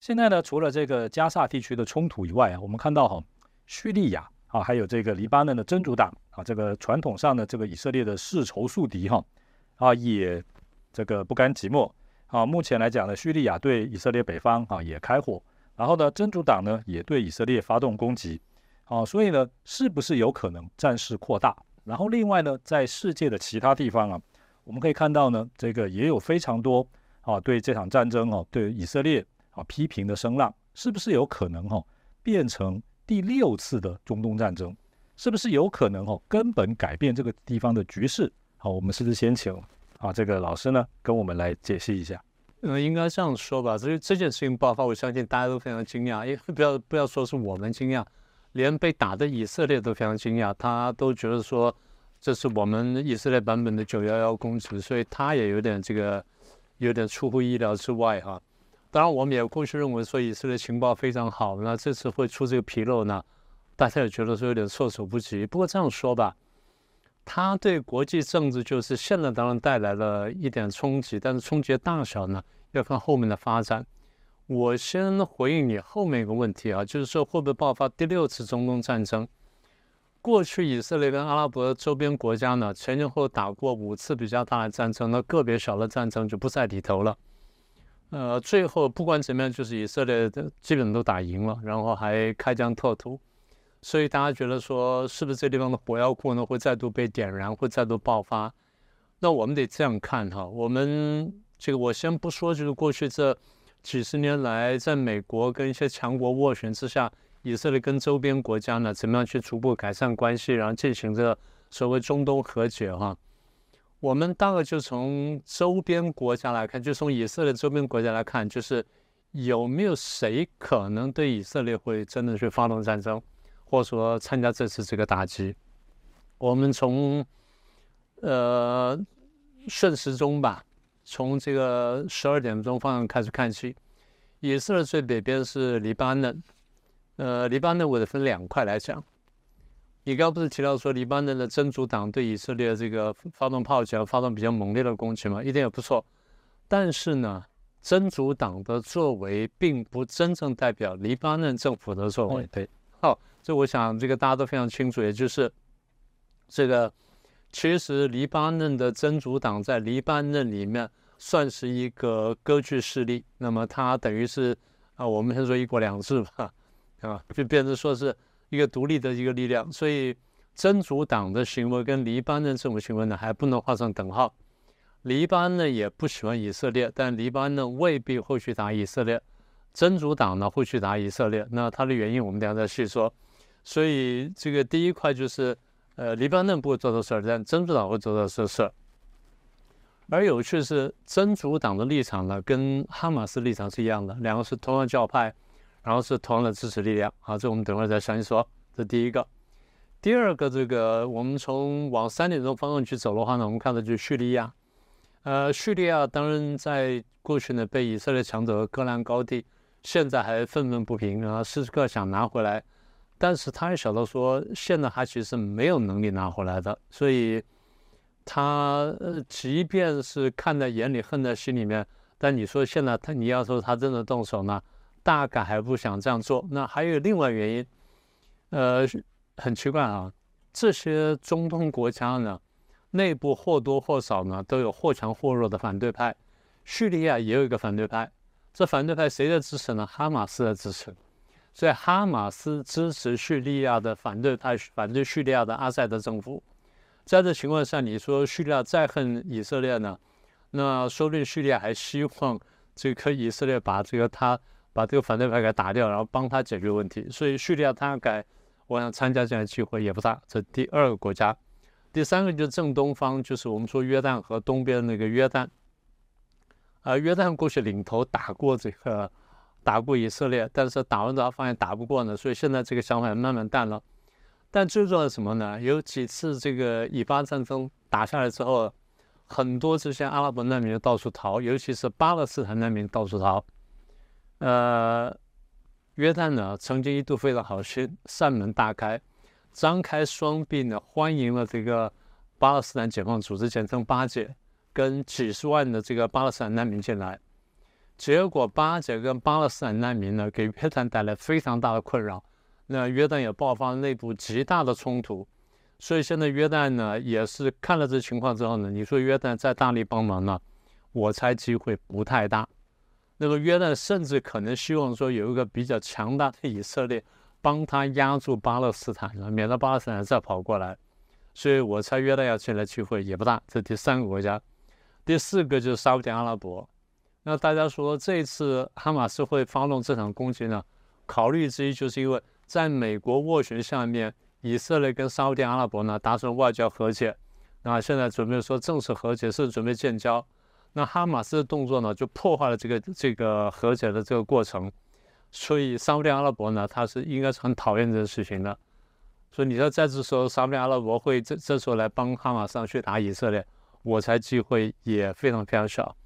现在呢，除了这个加萨地区的冲突以外啊，我们看到哈，叙利亚啊，还有这个黎巴嫩的真主党啊，这个传统上的这个以色列的世仇宿敌哈啊，也这个不甘寂寞啊。目前来讲呢，叙利亚对以色列北方啊也开火，然后呢，真主党呢也对以色列发动攻击啊，所以呢，是不是有可能战事扩大？然后另外呢，在世界的其他地方啊，我们可以看到呢，这个也有非常多啊，对这场战争哦，对以色列。批评的声浪是不是有可能哈变成第六次的中东战争？是不是有可能哈根本改变这个地方的局势？好，我们是不是先请啊这个老师呢跟我们来解析一下？嗯，应该这样说吧。这这件事情爆发，我相信大家都非常惊讶，因为不要不要说是我们惊讶，连被打的以色列都非常惊讶，他都觉得说这是我们以色列版本的九幺幺攻击，所以他也有点这个有点出乎意料之外哈。当然，我们也过去认为说以色列情报非常好，那这次会出这个纰漏呢？大家也觉得说有点措手不及。不过这样说吧，他对国际政治就是现在当然带来了一点冲击，但是冲击的大小呢，要看后面的发展。我先回应你后面一个问题啊，就是说会不会爆发第六次中东战争？过去以色列跟阿拉伯周边国家呢，前前后后打过五次比较大的战争，那个别小的战争就不在里头了。呃，最后不管怎么样，就是以色列的基本都打赢了，然后还开疆拓土，所以大家觉得说，是不是这地方的火药库呢会再度被点燃，会再度爆发？那我们得这样看哈，我们这个我先不说，就是过去这几十年来，在美国跟一些强国斡旋之下，以色列跟周边国家呢，怎么样去逐步改善关系，然后进行着所谓中东和解哈。我们大概就从周边国家来看，就从以色列周边国家来看，就是有没有谁可能对以色列会真的去发动战争，或者说参加这次这个打击？我们从呃顺时钟吧，从这个十二点钟方向开始看起，以色列最北边是黎巴嫩，呃，黎巴嫩我得分两块来讲。你刚刚不是提到说黎巴嫩的真主党对以色列这个发动炮击，发动比较猛烈的攻击吗？一点也不错。但是呢，真主党的作为并不真正代表黎巴嫩政府的作为。对，好，这我想这个大家都非常清楚，也就是这个其实黎巴嫩的真主党在黎巴嫩里面算是一个割据势力。那么它等于是啊，我们先说一国两制吧，啊，就变成说是。一个独立的一个力量，所以真主党的行为跟黎巴嫩政府行为呢还不能画上等号。黎巴嫩也不喜欢以色列，但黎巴嫩未必会去打以色列。真主党呢会去打以色列，那它的原因我们等下再细说。所以这个第一块就是，呃，黎巴嫩不会做这事儿，但真主党会做这事儿。而有趣是，真主党的立场呢跟哈马斯立场是一样的，两个是同样教派。然后是同样的支持力量，好，这我们等会儿再详细说。这第一个，第二个，这个我们从往三点钟方向去走的话呢，我们看到就是叙利亚。呃，叙利亚当然在过去呢被以色列抢走了戈兰高地，现在还愤愤不平啊，时时刻想拿回来。但是他也晓得说，现在他其实没有能力拿回来的，所以他呃，即便是看在眼里，恨在心里面，但你说现在他你要说他真的动手呢？大概还不想这样做。那还有另外原因，呃，很奇怪啊，这些中东国家呢，内部或多或少呢都有或强或弱的反对派。叙利亚也有一个反对派，这反对派谁的支持呢？哈马斯的支持。所以哈马斯支持叙利亚的反对派，反对叙利亚的阿塞德政府。在这情况下，你说叙利亚再恨以色列呢？那说不定叙利亚还希望这个以色列把这个他。把这个反对派给打掉，然后帮他解决问题。所以叙利亚他改，我想参加这样的机会也不大。这第二个国家，第三个就是正东方，就是我们说约旦和东边那个约旦。啊，约旦过去领头打过这个，打过以色列，但是打完之后发现打不过呢，所以现在这个想法慢慢淡了。但最重要的什么呢？有几次这个以巴战争打下来之后，很多这些阿拉伯难民到处逃，尤其是巴勒斯坦难民到处逃。呃，约旦呢，曾经一度非常好心，扇门大开，张开双臂呢，欢迎了这个巴勒斯坦解放组织，简称巴解，跟几十万的这个巴勒斯坦难民进来。结果巴解跟巴勒斯坦难民呢，给约旦带来非常大的困扰。那约旦也爆发内部极大的冲突，所以现在约旦呢，也是看了这情况之后呢，你说约旦再大力帮忙呢，我猜机会不太大。那么约旦甚至可能希望说有一个比较强大的以色列帮他压住巴勒斯坦，免得巴勒斯坦再跑过来。所以我猜约旦要进来机会也不大。这第三个国家，第四个就是沙特阿拉伯。那大家说这一次哈马斯会发动这场攻击呢？考虑之一就是因为在美国斡旋下面，以色列跟沙特阿拉伯呢达成外交和解，那现在准备说正式和解，是准备建交。那哈马斯的动作呢，就破坏了这个这个和解的这个过程。所以沙特阿拉伯呢，他是应该是很讨厌这个事情的。所以你说在这时候沙特阿拉伯会这这时候来帮哈马斯去打以色列，我猜机会也非常非常小。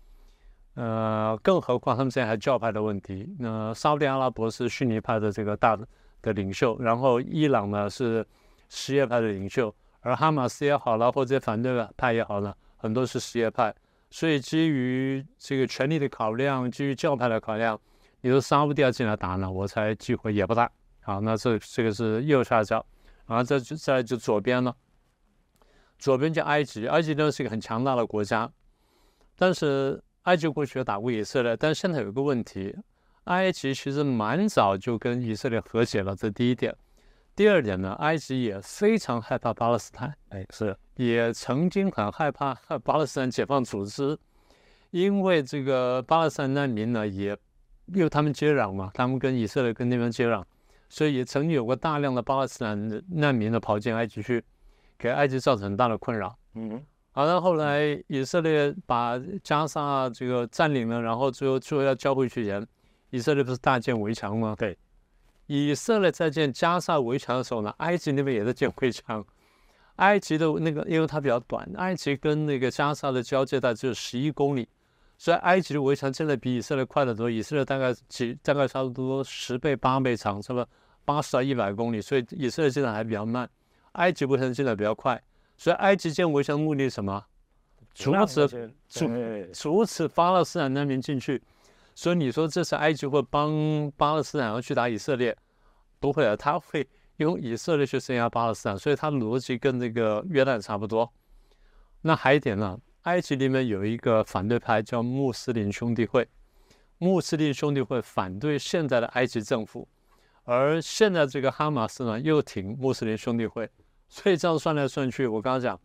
呃，更何况他们现在还教派的问题。那沙特阿拉伯是逊尼派的这个大的领袖，然后伊朗呢是什叶派的领袖，而哈马斯也好了，或者反对派也好了，很多是什叶派。所以基于这个权力的考量，基于教派的考量，你说沙特要进来打呢，我猜机会也不大。好，那这这个是右下角，然后再就再就左边呢，左边叫埃及，埃及呢是一个很强大的国家，但是。埃及过去打过以色列，但是现在有一个问题，埃及其实蛮早就跟以色列和解了，这第一点。第二点呢，埃及也非常害怕巴勒斯坦，哎，是，也曾经很害怕巴勒斯坦解放组织，因为这个巴勒斯坦难民呢，也因为他们接壤嘛，他们跟以色列跟那边接壤，所以也曾经有过大量的巴勒斯坦难民呢跑进埃及去，给埃及造成很大的困扰。嗯。好，那后来以色列把加沙这个占领了，然后最后最后要交回去人，以色列不是大建围墙吗？对，以色列在建加沙围墙的时候呢，埃及那边也在建围墙。埃及的那个因为它比较短，埃及跟那个加沙的交界带只有十一公里，所以埃及的围墙真的比以色列快得多。以色列大概几大概差不多十倍八倍长，差不多？八十到一百公里，所以以色列进展还比较慢，埃及围墙进展比较快。所以埃及建围墙的目的是什么？阻止阻阻止巴勒斯坦难民进去。所以你说这是埃及会帮巴勒斯坦要去打以色列？不会啊，他会用以色列去镇压巴勒斯坦。所以他的逻辑跟那个约旦差不多。那还一点呢，埃及里面有一个反对派叫穆斯林兄弟会，穆斯林兄弟会反对现在的埃及政府，而现在这个哈马斯呢又挺穆斯林兄弟会。所以这样算来算去，我刚刚讲，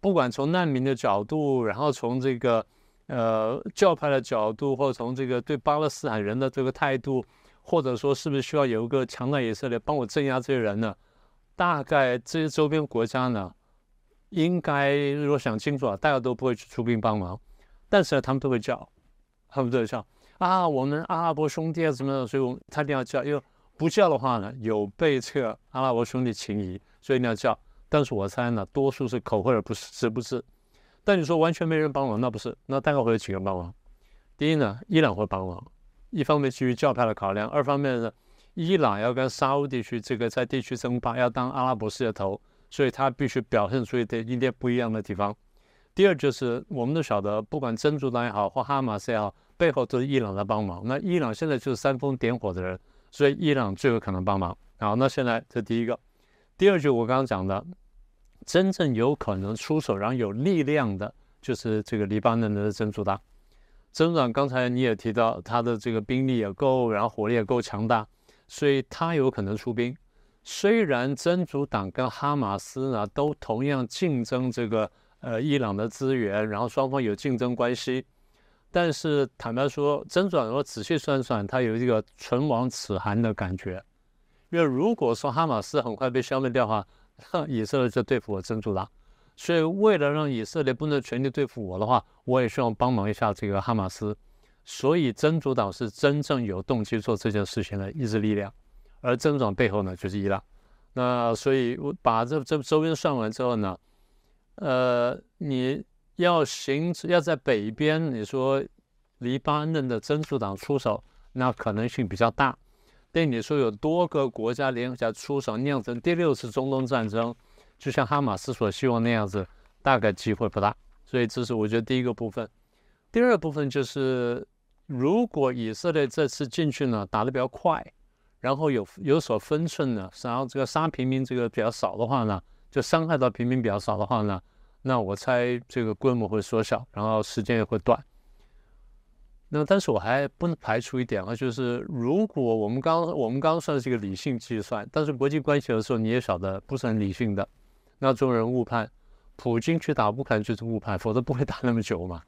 不管从难民的角度，然后从这个呃教派的角度，或者从这个对巴勒斯坦人的这个态度，或者说是不是需要有一个强大以色列帮我镇压这些人呢？大概这些周边国家呢，应该如果想清楚啊，大家都不会去出兵帮忙，但是呢，他们都会叫，他们都会叫啊，我们阿拉伯兄弟啊什么的，所以我们他一定要叫，因为不叫的话呢，有被这阿拉伯兄弟情谊。所以你要叫，但是我猜呢，多数是口惠而不是实不是。但你说完全没人帮忙，那不是，那大概会有几个帮忙。第一呢，伊朗会帮忙，一方面基于教派的考量，二方面呢，伊朗要跟沙乌地区这个在地区争霸，要当阿拉伯世界头，所以他必须表现出一点一点不一样的地方。第二就是我们都晓得，不管真主党也好，或哈马斯也好，背后都是伊朗在帮忙。那伊朗现在就是煽风点火的人，所以伊朗最有可能帮忙。好，那现在这第一个。第二就我刚刚讲的，真正有可能出手然后有力量的，就是这个黎巴嫩的真主党。真主党刚才你也提到，他的这个兵力也够，然后火力也够强大，所以他有可能出兵。虽然真主党跟哈马斯呢都同样竞争这个呃伊朗的资源，然后双方有竞争关系，但是坦白说，真主党如果仔细算算，他有一个唇亡齿寒的感觉。因为如果说哈马斯很快被消灭掉的话，以色列就对付我真主党。所以为了让以色列不能全力对付我的话，我也希望帮忙一下这个哈马斯。所以真主党是真正有动机做这件事情的意志力量，而真主党背后呢就是伊朗。那所以我把这这周边算完之后呢，呃，你要行要在北边，你说黎巴嫩的真主党出手，那可能性比较大。对你说，有多个国家联合起来出手，酿成第六次中东战争，就像哈马斯所希望那样子，大概机会不大。所以这是我觉得第一个部分。第二部分就是如果以色列这次进去呢，打得比较快，然后有有所分寸呢，然后这个杀平民这个比较少的话呢，就伤害到平民比较少的话呢，那我猜这个规模会缩小，然后时间也会短。那但是我还不能排除一点啊，就是如果我们刚我们刚刚算是一个理性计算，但是国际关系的时候你也晓得不是很理性的，那众人误判，普京去打乌克兰就是误判，否则不会打那么久嘛。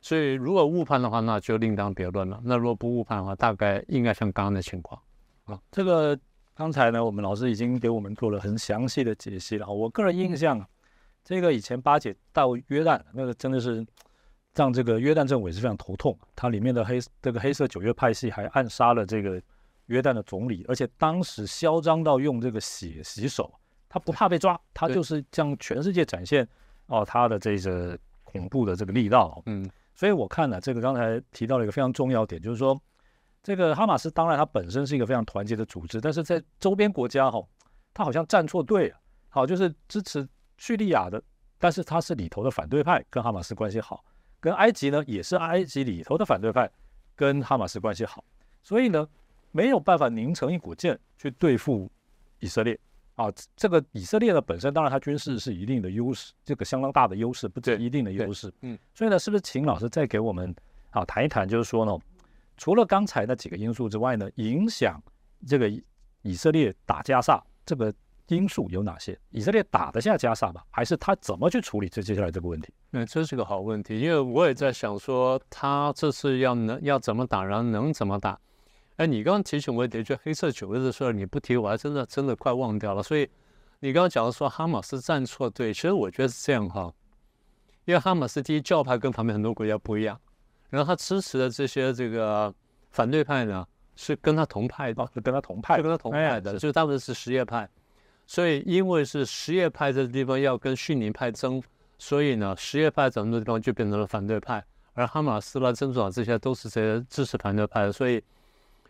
所以如果误判的话，那就另当别论了。那如果不误判的话，大概应该像刚刚的情况啊。这个刚才呢，我们老师已经给我们做了很详细的解析了。我个人印象，这个以前巴解到约旦，那个真的是。让这个约旦政委是非常头痛，它里面的黑这个黑色九月派系还暗杀了这个约旦的总理，而且当时嚣张到用这个血洗手，他不怕被抓，他就是向全世界展现哦他的这个恐怖的这个力道。嗯，所以我看呢，这个刚才提到了一个非常重要点，就是说这个哈马斯当然它本身是一个非常团结的组织，但是在周边国家哈，他好像站错队了。好，就是支持叙利亚的，但是他是里头的反对派，跟哈马斯关系好。跟埃及呢，也是埃及里头的反对派，跟哈马斯关系好，所以呢，没有办法拧成一股劲去对付以色列啊。这个以色列呢本身，当然它军事是一定的优势，这个相当大的优势，不止一定的优势。嗯，所以呢，是不是请老师再给我们啊谈一谈，就是说呢，除了刚才那几个因素之外呢，影响这个以色列打加沙这个。因素有哪些？以色列打得下加沙吗？还是他怎么去处理这接下来这个问题？嗯这是个好问题，因为我也在想说，他这次要能要怎么打，然后能怎么打？哎，你刚刚提醒我一点，就黑色九月的事儿，你不提，我还真的真的快忘掉了。所以你刚刚讲的说哈马斯站错队，其实我觉得是这样哈，因为哈马斯第一教派跟旁边很多国家不一样，然后他支持的这些这个反对派呢，是跟他同派的，是跟他同派，是跟他同派的，就大部分是什叶派。所以，因为是什叶派这个地方要跟逊尼派争，所以呢，什叶派很多地方就变成了反对派，而哈马斯啦、真主党这些都是这些支持反对派的。所以，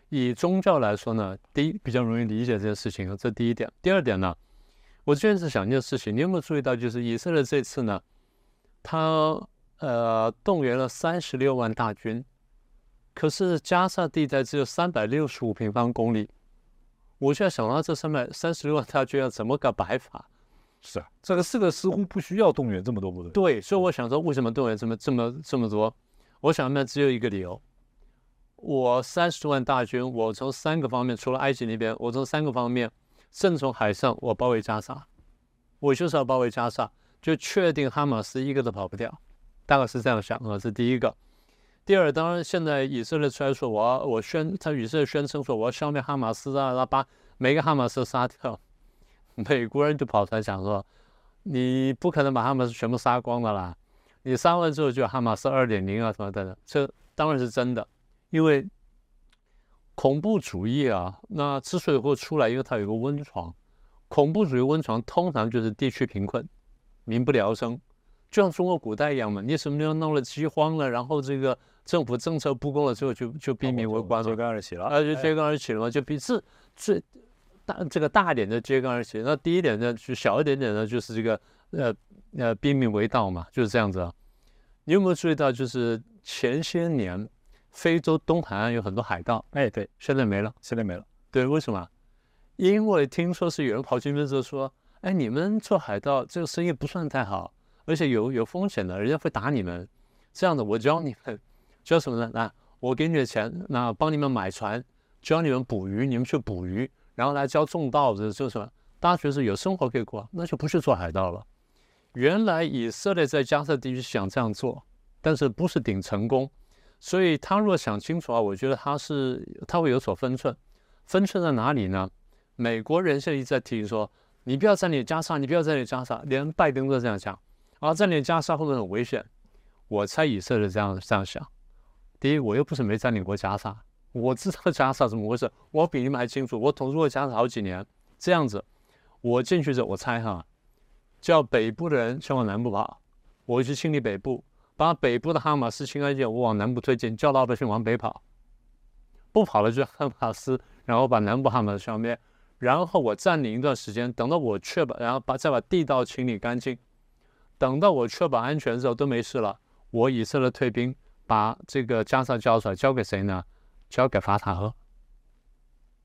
以宗教来说呢，第一比较容易理解这件事情，这第一点。第二点呢，我这边是想一件事情，你有没有注意到，就是以色列这次呢，他呃动员了三十六万大军，可是加沙地带只有三百六十五平方公里。我现在想到这三百三十六万大军要怎么个摆法？是啊，这个四个似乎不需要动员这么多部队。对，所以我想说，为什么动员这么这么这么多？我想呢只有一个理由：我三十万大军，我从三个方面，除了埃及那边，我从三个方面，正从海上，我包围加沙，我就是要包围加沙，就确定哈马斯一个都跑不掉。大概是这样想啊，这第一个。第二，当然，现在以色列出来说，我要我宣，他以色列宣称说，我要消灭哈马斯啊，然后把每个哈马斯杀掉。美国人就跑出来讲说，你不可能把哈马斯全部杀光的啦，你杀完之后就哈马斯二点零啊什么的，这当然是真的，因为恐怖主义啊，那之所以会出来，因为它有个温床，恐怖主义温床通常就是地区贫困，民不聊生。就像中国古代一样嘛，你什么地方闹了饥荒了，然后这个政府政策不公了之后，就就逼民为官，揭竿而起了，啊，就揭竿而起了嘛，就比这最大这个大一点的揭竿而起，那第一点呢就小一点点的，就是这个呃呃逼民为盗嘛，就是这样子啊。你有没有注意到，就是前些年非洲东海岸有很多海盗，哎，对，现在没了，现在没了，对，为什么？因为听说是有人跑去那边说，哎，你们做海盗这个生意不算太好。而且有有风险的，人家会打你们。这样的，我教你们 教什么呢？那我给你的钱，那帮你们买船，教你们捕鱼，你们去捕鱼，然后来教种稻子，就什么？大家觉得有生活可以过，那就不去做海盗了。原来以色列在加沙地区想这样做，但是不是顶成功。所以他若想清楚啊，我觉得他是他会有所分寸。分寸在哪里呢？美国人现在一直在提醒说，你不要占领加沙，你不要占领加沙，连拜登都这样讲。啊占领加沙会不会很危险？我猜以色列这样这样想。第一，我又不是没占领过加沙，我知道加沙怎么回事，我比你们还清楚。我统治过加沙好几年。这样子，我进去之后，我猜哈，叫北部的人先往南部跑，我去清理北部，把北部的哈马斯清干净，我往南部推进，叫老百姓往北跑，不跑了就哈马斯，然后把南部哈马斯消灭，然后我占领一段时间，等到我确保，然后把再把地道清理干净。等到我确保安全的时候都没事了，我以色列退兵，把这个加沙交出来，交给谁呢？交给法塔赫，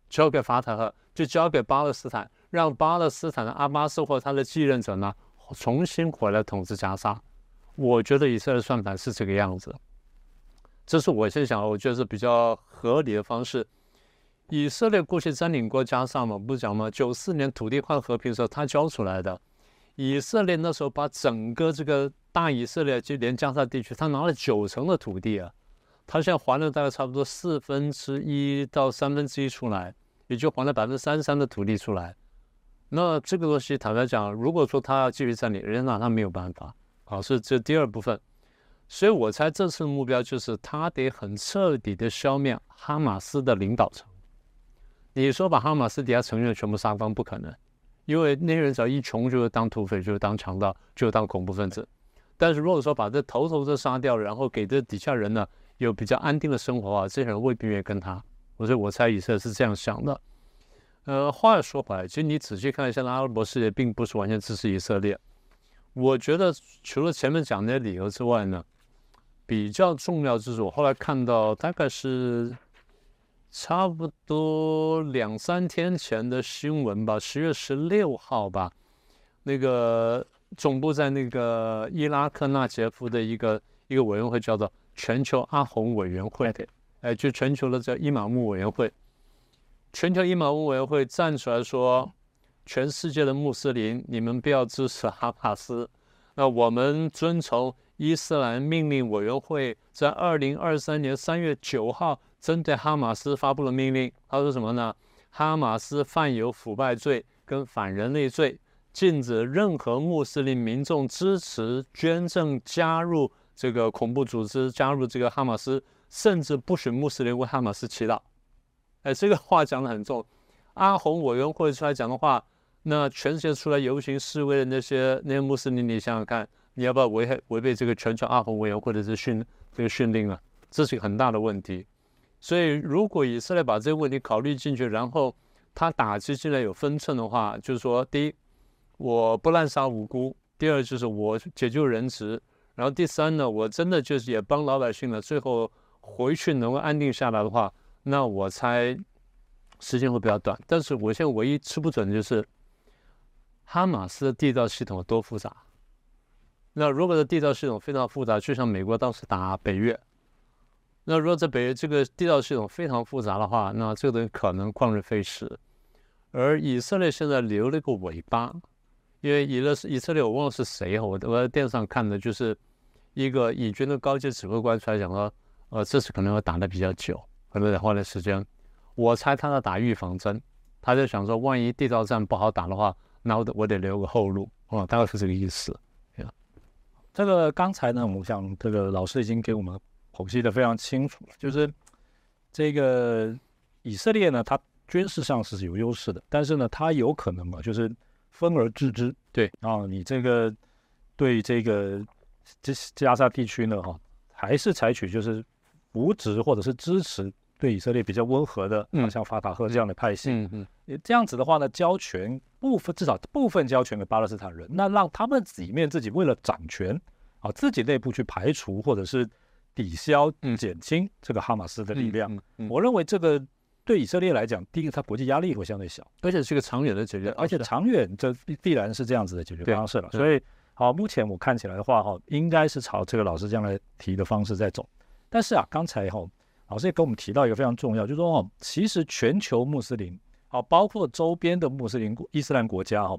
交给法塔赫，就交给巴勒斯坦，让巴勒斯坦的阿巴斯或他的继任者呢重新回来统治加沙。我觉得以色列算盘是这个样子，这是我现在想，我觉得是比较合理的方式。以色列过去占领过加沙嘛，不讲吗？九四年土地换和平的时候，他交出来的。以色列那时候把整个这个大以色列，就连加沙地区，他拿了九成的土地啊。他现在还了大概差不多四分之一到三分之一出来，也就还了百分之三十三的土地出来。那这个东西坦白讲，如果说他要继续占领，人家拿他没有办法。好，是这第二部分。所以我猜这次的目标就是他得很彻底的消灭哈马斯的领导层。你说把哈马斯底下成员全部杀光不可能，因为那些人只要一穷就是当土匪，就是当强盗，就当恐怖分子。但是如果说把这头头都杀掉，然后给这底下人呢？有比较安定的生活啊，这些人未必愿意跟他。我所以我猜以色列是这样想的。呃，话说回来，其实你仔细看一下，阿拉伯世界并不是完全支持以色列。我觉得除了前面讲那些理由之外呢，比较重要就是我后来看到，大概是差不多两三天前的新闻吧，十月十六号吧，那个总部在那个伊拉克纳杰夫的一个一个委员会叫做。全球阿洪委员会，哎，就全球的叫伊玛目委员会，全球伊玛目委员会站出来说，全世界的穆斯林，你们不要支持哈马斯。那我们遵从伊斯兰命令委员会在二零二三年三月九号针对哈马斯发布了命令。他说什么呢？哈马斯犯有腐败罪跟反人类罪，禁止任何穆斯林民众支持、捐赠、加入。这个恐怖组织加入这个哈马斯，甚至不许穆斯林为哈马斯祈祷。哎，这个话讲得很重。阿红委员会出来讲的话，那全世界出来游行示威的那些那些穆斯林，你想想看，你要不要违违违背这个全球阿红委员会的这训这个训令啊？这是一个很大的问题。所以，如果以色列把这个问题考虑进去，然后他打击进来有分寸的话，就是说，第一，我不滥杀无辜；第二，就是我解救人质。然后第三呢，我真的就是也帮老百姓了，最后回去能够安定下来的话，那我猜时间会比较短。但是我现在唯一吃不准的就是哈马斯的地道系统有多复杂。那如果这地道系统非常复杂，就像美国当时打北越，那如果在北约这个地道系统非常复杂的话，那这个东西可能旷日费时。而以色列现在留了一个尾巴。因为以勒以色列，我忘了是谁我我在电视上看的，就是一个以军的高级指挥官出来讲说，呃，这次可能要打的比较久，可能得花点时间。我猜他在打预防针，他在想说，万一地道战不好打的话，那我得我得留个后路，哦，大概是这个意思。这个刚才呢，我想这个老师已经给我们剖析的非常清楚了，就是这个以色列呢，它军事上是有优势的，但是呢，它有可能嘛，就是。分而治之，对啊，你这个对这个这加沙地区呢，哈，还是采取就是扶植或者是支持对以色列比较温和的，嗯，像法塔赫这样的派系，嗯嗯，这样子的话呢，交权部分至少部分交权给巴勒斯坦人，那让他们里面自己为了掌权啊，自己内部去排除或者是抵消、减轻这个哈马斯的力量，我认为这个。对以色列来讲，第一个，它国际压力会相对小，而且是一个长远的解决，而且长远这必必然是这样子的解决方式了。所以，好，目前我看起来的话，哈，应该是朝这个老师将来提的方式在走。但是啊，刚才哈，老师也跟我们提到一个非常重要，就是说哦，其实全球穆斯林，好，包括周边的穆斯林伊斯兰国家，哈，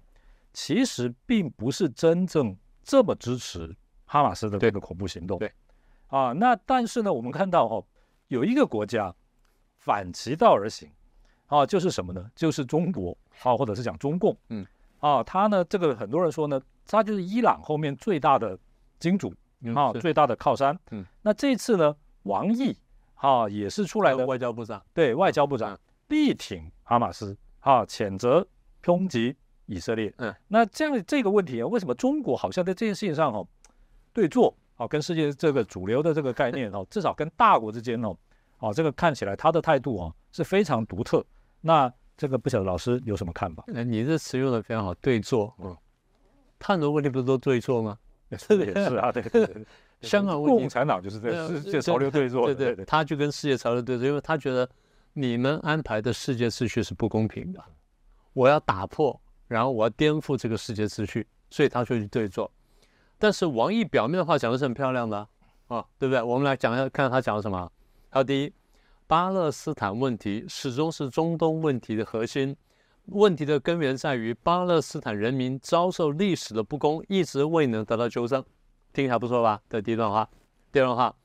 其实并不是真正这么支持哈马斯的这个恐怖行动。对，啊，那但是呢，我们看到哈，有一个国家。反其道而行，啊，就是什么呢？就是中国啊，或者是讲中共，嗯，啊，他呢，这个很多人说呢，他就是伊朗后面最大的金主啊，最大的靠山。嗯，那这次呢，王毅啊，也是出来的外交部长，对外交部长力挺哈马斯啊，谴责抨击以色列。嗯，那这样这个问题啊，为什么中国好像在这件事情上哦，对坐啊，跟世界这个主流的这个概念哦，至少跟大国之间哦。哦，这个看起来他的态度啊是非常独特。那这个不晓得老师有什么看法？那你这词用的非常好，对坐。嗯，很多问题不是都对坐吗？这个也是啊，对对对。香港问题共产党就是这对啊世界潮流对坐的，对对，他就跟世界潮流对坐，因为他觉得你们安排的世界秩序是不公平的，我要打破，然后我要颠覆这个世界秩序，所以他就去对坐。但是王毅表面的话讲的是很漂亮的啊，对不对？我们来讲一下，看看他讲了什么。他第一，巴勒斯坦问题始终是中东问题的核心，问题的根源在于巴勒斯坦人民遭受历史的不公，一直未能得到纠正。听起来不错吧？这第一段话。第二段话，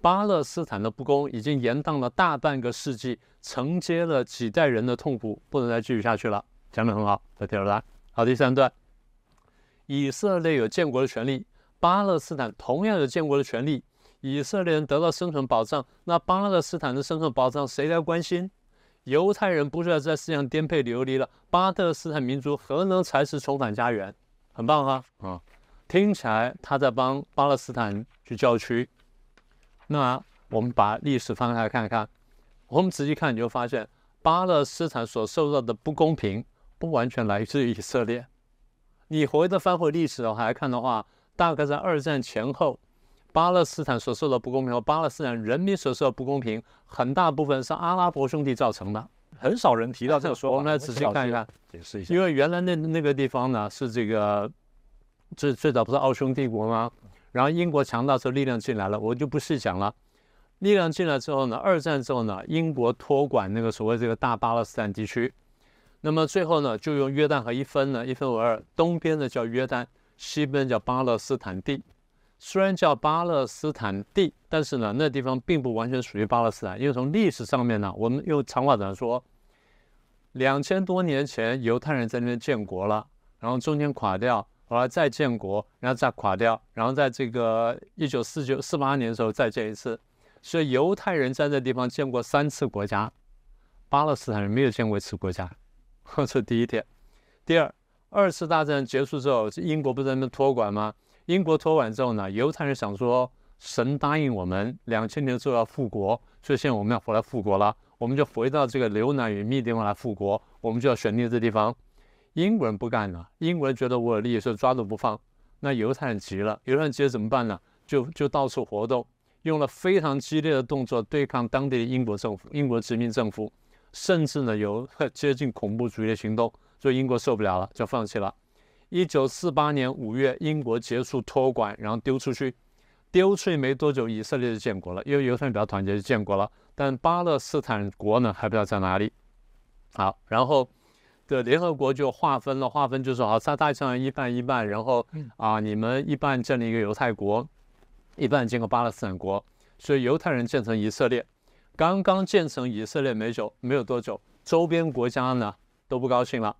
巴勒斯坦的不公已经延宕了大半个世纪，承接了几代人的痛苦，不能再继续下去了。讲得很好。这第二段。好，第三段，以色列有建国的权利，巴勒斯坦同样有建国的权利。以色列人得到生存保障，那巴勒斯坦的生存保障谁来关心？犹太人不是要在世上颠沛流离了，巴勒斯坦民族何能才是重返家园？很棒哈啊！听起来他在帮巴勒斯坦去叫屈。那我们把历史翻开来看看，我们仔细看你就发现，巴勒斯坦所受到的不公平不完全来自于以色列。你回头翻回历史的话来看的话，大概在二战前后。巴勒斯坦所受的不公平和巴勒斯坦人民所受的不公平，很大部分是阿拉伯兄弟造成的。很少人提到这个说法。我们来仔细看一看，解释一下。因为原来那那个地方呢，是这个最最早不是奥匈帝国吗？然后英国强大之后力量进来了，我就不细讲了。力量进来之后呢，二战之后呢，英国托管那个所谓这个大巴勒斯坦地区，那么最后呢，就用约旦河一分呢，一分为二，东边的叫约旦，西边叫巴勒斯坦地。虽然叫巴勒斯坦地，但是呢，那地方并不完全属于巴勒斯坦，因为从历史上面呢，我们用长话短说，两千多年前犹太人在那边建国了，然后中间垮掉，后来再建国，然后再垮掉，然后在这个一九四九四八年的时候再建一次，所以犹太人在这地方建过三次国家，巴勒斯坦人没有建过一次国家，这是第一点。第二，二次大战结束之后，英国不是在那边托管吗？英国托完之后呢，犹太人想说，神答应我们两千年之后要复国，所以现在我们要回来复国了，我们就回到这个流奶与蜜地方来复国，我们就要选定这地方。英国人不干了，英国人觉得我有利益，所以抓住不放。那犹太人急了，犹太人急了怎么办呢？就就到处活动，用了非常激烈的动作对抗当地的英国政府、英国殖民政府，甚至呢有接近恐怖主义的行动，所以英国受不了了，就放弃了。一九四八年五月，英国结束托管，然后丢出去，丢出去没多久，以色列就建国了，因为犹太人比较团结，就建国了。但巴勒斯坦国呢，还不知道在哪里。好，然后的联合国就划分了，划分就是好，在大上一半一半，然后啊，你们一半建立一个犹太国，一半建个巴勒斯坦国，所以犹太人建成以色列。刚刚建成以色列没久，没有多久，周边国家呢都不高兴了。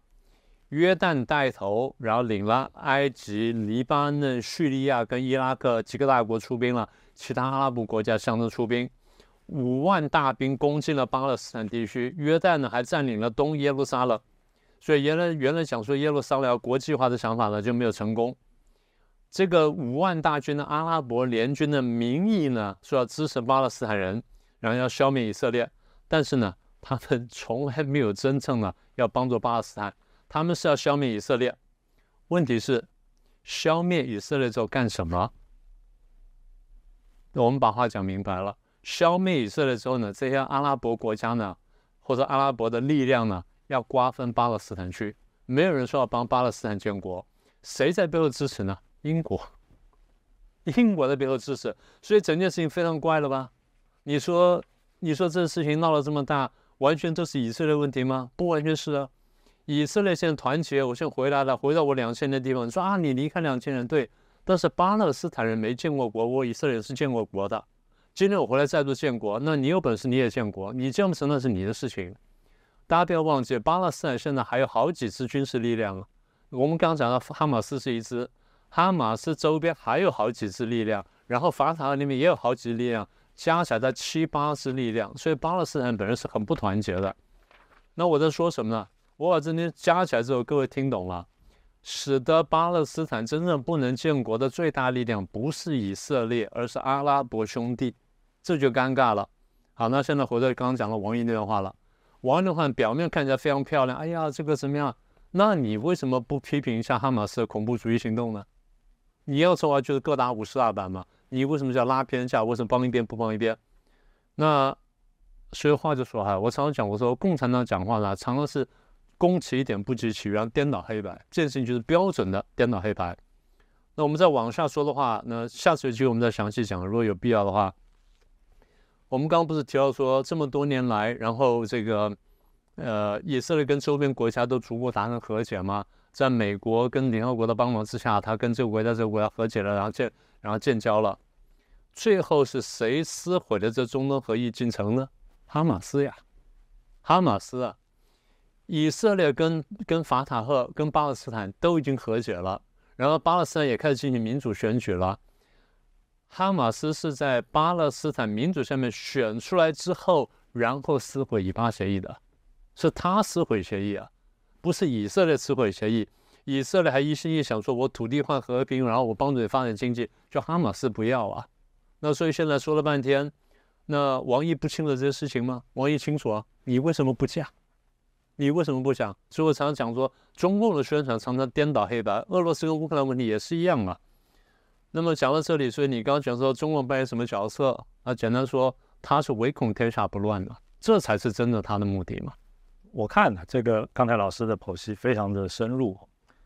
约旦带头，然后领了埃及、黎巴嫩、叙利亚跟伊拉克几个大国出兵了，其他阿拉伯国家相当出兵，五万大兵攻进了巴勒斯坦地区。约旦呢还占领了东耶路撒冷，所以原来原来想说耶路撒冷国际化的想法呢就没有成功。这个五万大军的阿拉伯联军的名义呢说要支持巴勒斯坦人，然后要消灭以色列，但是呢他们从来没有真正的要帮助巴勒斯坦。他们是要消灭以色列，问题是消灭以色列之后干什么？我们把话讲明白了，消灭以色列之后呢，这些阿拉伯国家呢，或者阿拉伯的力量呢，要瓜分巴勒斯坦去。没有人说要帮巴勒斯坦建国，谁在背后支持呢？英国，英国在背后支持，所以整件事情非常怪了吧？你说，你说这事情闹了这么大，完全都是以色列问题吗？不完全是啊。以色列现在团结，我现在回来了，回到我两千年的地方。说啊，你离开两千年对，但是巴勒斯坦人没建过国，我以色列是建过国的。今天我回来再度建国，那你有本事你也建国，你建不成那是你的事情。大家不要忘记，巴勒斯坦现在还有好几支军事力量。我们刚刚讲到哈马斯是一支，哈马斯周边还有好几支力量，然后法塔里面也有好几支力量，加起来在七八支力量，所以巴勒斯坦本人是很不团结的。那我在说什么呢？我把这些加起来之后，各位听懂了，使得巴勒斯坦真正不能建国的最大力量不是以色列，而是阿拉伯兄弟，这就尴尬了。好，那现在回到刚刚讲的王毅那段话了。王毅的话表面看起来非常漂亮，哎呀，这个怎么样？那你为什么不批评一下哈马斯的恐怖主义行动呢？你要说话就是各打五十大板嘛。你为什么叫拉偏架？为什么帮一边不帮一边？那所以话就说哈，我常常讲，我说共产党讲话呢，常常是攻其一点不及其然后，颠倒黑白，这件事情就是标准的颠倒黑白。那我们再往下说的话，那下学期我们再详细讲，如果有必要的话。我们刚刚不是提到说，这么多年来，然后这个呃，以色列跟周边国家都逐步达成和解吗？在美国跟联合国的帮忙之下，他跟这个国家这个国家和解了，然后建然后建交了。最后是谁撕毁了这中东合议进程呢？哈马斯呀，哈马斯啊！以色列跟跟法塔赫跟巴勒斯坦都已经和解了，然后巴勒斯坦也开始进行民主选举了。哈马斯是在巴勒斯坦民主下面选出来之后，然后撕毁以巴协议的，是他撕毁协议啊，不是以色列撕毁协议。以色列还一心一想说，我土地换和平，然后我帮助你发展经济，叫哈马斯不要啊。那所以现在说了半天，那王毅不清楚这些事情吗？王毅清楚啊，你为什么不讲？你为什么不想？所以我常常讲说，中共的宣传常常颠倒黑白，俄罗斯跟乌克兰问题也是一样啊。那么讲到这里，所以你刚刚讲说中共扮演什么角色？啊，简单说，他是唯恐天下不乱的，这才是真的他的目的嘛。我看呢，这个刚才老师的剖析非常的深入。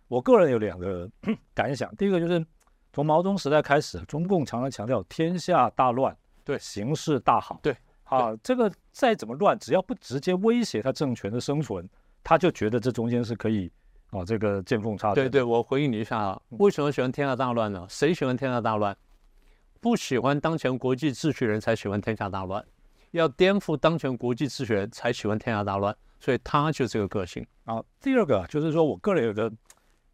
我个人有两个 感想，第一个就是从毛泽东时代开始，中共常常强调天下大乱，对，形势大好，对，啊，这个再怎么乱，只要不直接威胁他政权的生存，他就觉得这中间是可以。啊，这个见缝插针。对对，我回应你一下啊，为什么喜欢天下大乱呢？谁喜欢天下大乱？不喜欢当前国际秩序人才喜欢天下大乱，要颠覆当前国际秩序人才喜欢天下大乱，所以他就这个个性啊。第二个就是说我个人有个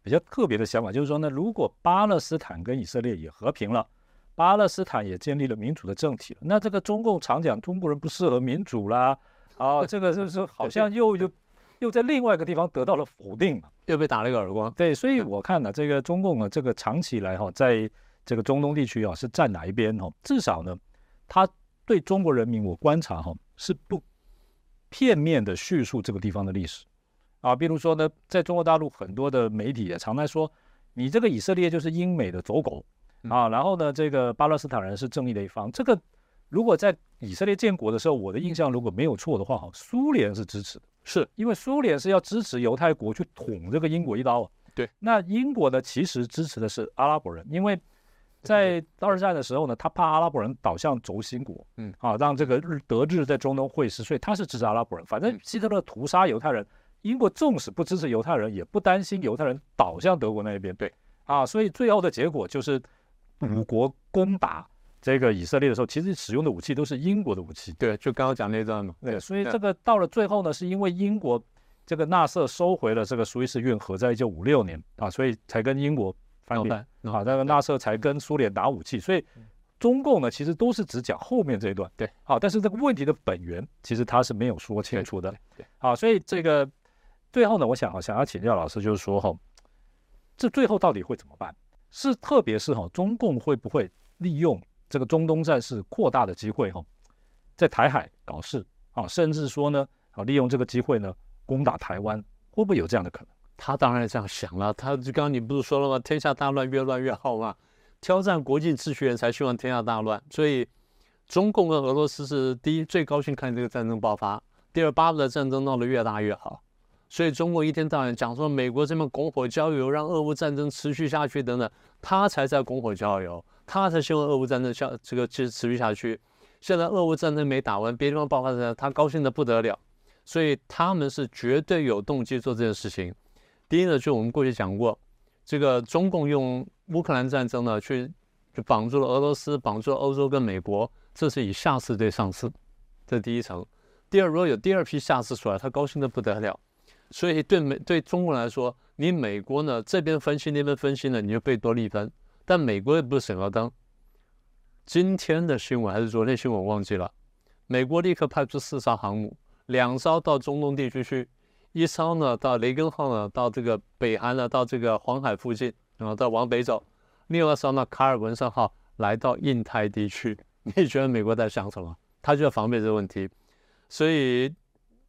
比较特别的想法，就是说呢，如果巴勒斯坦跟以色列也和平了，巴勒斯坦也建立了民主的政体了，那这个中共常讲中国人不适合民主啦，啊，这个就是好像又又。又在另外一个地方得到了否定，又被打了一个耳光。对，所以 我看呢，这个中共啊，这个长期以来哈，在这个中东地区啊，是站哪一边哈？至少呢，他对中国人民，我观察哈，是不片面的叙述这个地方的历史啊。比如说呢，在中国大陆很多的媒体也常在说，你这个以色列就是英美的走狗啊，然后呢，这个巴勒斯坦人是正义的一方。这个如果在以色列建国的时候，我的印象如果没有错的话哈，苏联是支持的。是因为苏联是要支持犹太国去捅这个英国一刀啊。对，那英国呢，其实支持的是阿拉伯人，因为在二战的时候呢，他怕阿拉伯人倒向轴心国，嗯，啊，让这个日德日在中东会师，所以他是支持阿拉伯人。反正希特勒屠杀犹太人，英国纵使不支持犹太人，也不担心犹太人倒向德国那一边。对，啊，所以最后的结果就是五国攻打。这个以色列的时候，其实使用的武器都是英国的武器。对，就刚刚讲那段嘛。对，所以这个到了最后呢，是因为英国这个纳瑟收回了这个苏伊士运河，在一九五六年啊，所以才跟英国翻脸啊，那个纳瑟才跟苏联打武器。所以中共呢，其实都是只讲后面这一段。对，好，但是这个问题的本源，其实他是没有说清楚的。对，好，所以这个最后呢，我想啊，想要请教老师，就是说哈，这最后到底会怎么办？是特别是哈，中共会不会利用？这个中东战事扩大的机会哈，在台海搞事啊，甚至说呢啊，利用这个机会呢攻打台湾，会不会有这样的可能？他当然这样想了。他就刚刚你不是说了吗？天下大乱，越乱越好嘛。挑战国际秩序人才希望天下大乱。所以中共跟俄罗斯是第一最高兴看这个战争爆发，第二巴不得战争闹得越大越好。所以中国一天到晚讲说美国这边拱火浇油，让俄乌战争持续下去等等，他才在拱火浇油。他才希望俄乌战争下这个继续持续下去。现在俄乌战争没打完，别地方爆发战他高兴的不得了。所以他们是绝对有动机做这件事情。第一呢，就我们过去讲过，这个中共用乌克兰战争呢，去就绑住了俄罗斯，绑住了欧洲跟美国，这是以下次对上次，这第一层。第二，如果有第二批下次出来，他高兴的不得了。所以对美对中国来说，你美国呢这边分析那边分析呢，你就被多利分。但美国也不是省油灯。今天的新闻还是昨天新闻，我忘记了。美国立刻派出四艘航母，两艘到中东地区去，一艘呢到雷根号呢到这个北韩呢到这个黄海附近，然后再往北走；另外一艘呢卡尔文森号来到印太地区。你觉得美国在想什么？他就要防备这个问题。所以，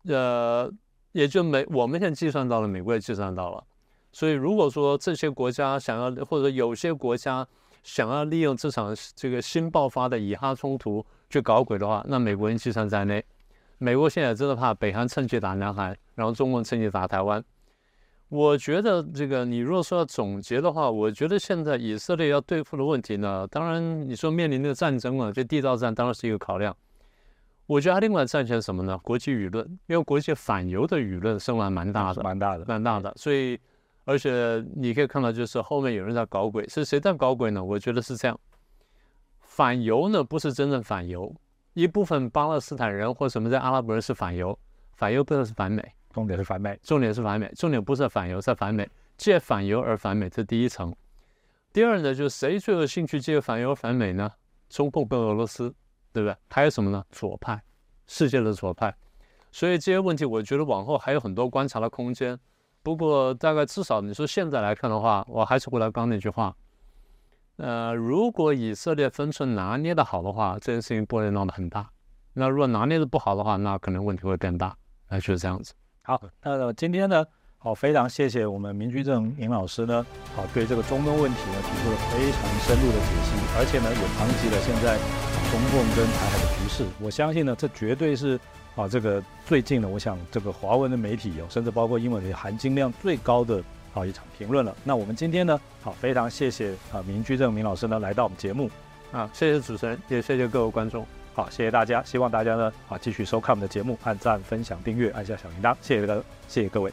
呃，也就美我们现在计算到了，美国也计算到了。所以，如果说这些国家想要，或者有些国家想要利用这场这个新爆发的以哈冲突去搞鬼的话，那美国人计算在内。美国现在真的怕北韩趁机打南韩，然后中共趁机打台湾。我觉得这个，你如果说要总结的话，我觉得现在以色列要对付的问题呢，当然你说面临的战争啊，这地道战当然是一个考量。我觉得另外战线是什么呢？国际舆论，因为国际反犹的舆论声浪蛮大的，蛮大的，蛮大的。所以，而且你可以看到，就是后面有人在搞鬼，是谁在搞鬼呢？我觉得是这样，反犹呢不是真正反犹，一部分巴勒斯坦人或什么在阿拉伯人是反犹，反犹不能是反美，重点是反美，重点是反美，重点不是反犹，在反美，借反犹而反美，这第一层。第二呢，就是谁最有兴趣借反犹反美呢？中共跟俄罗斯。对不对？还有什么呢？左派，世界的左派。所以这些问题，我觉得往后还有很多观察的空间。不过，大概至少你说现在来看的话，我还是回到刚那句话。呃，如果以色列分寸拿捏的好的话，这件事情不会闹得很大；那如果拿捏的不好的话，那可能问题会变大。那就是这样子。好，那今天呢？好，非常谢谢我们民居正明老师呢，好对这个中东问题呢提出了非常深入的解析，而且呢也谈及了现在中共跟台海的局势。我相信呢，这绝对是啊这个最近呢，我想这个华文的媒体哦，甚至包括英文的含金量最高的啊一场评论了。那我们今天呢，好非常谢谢啊民居正明老师呢来到我们节目，啊谢谢主持人，也谢谢各位观众。好，谢谢大家，希望大家呢啊继续收看我们的节目，按赞、分享、订阅，按下小铃铛。谢谢各，谢谢各位。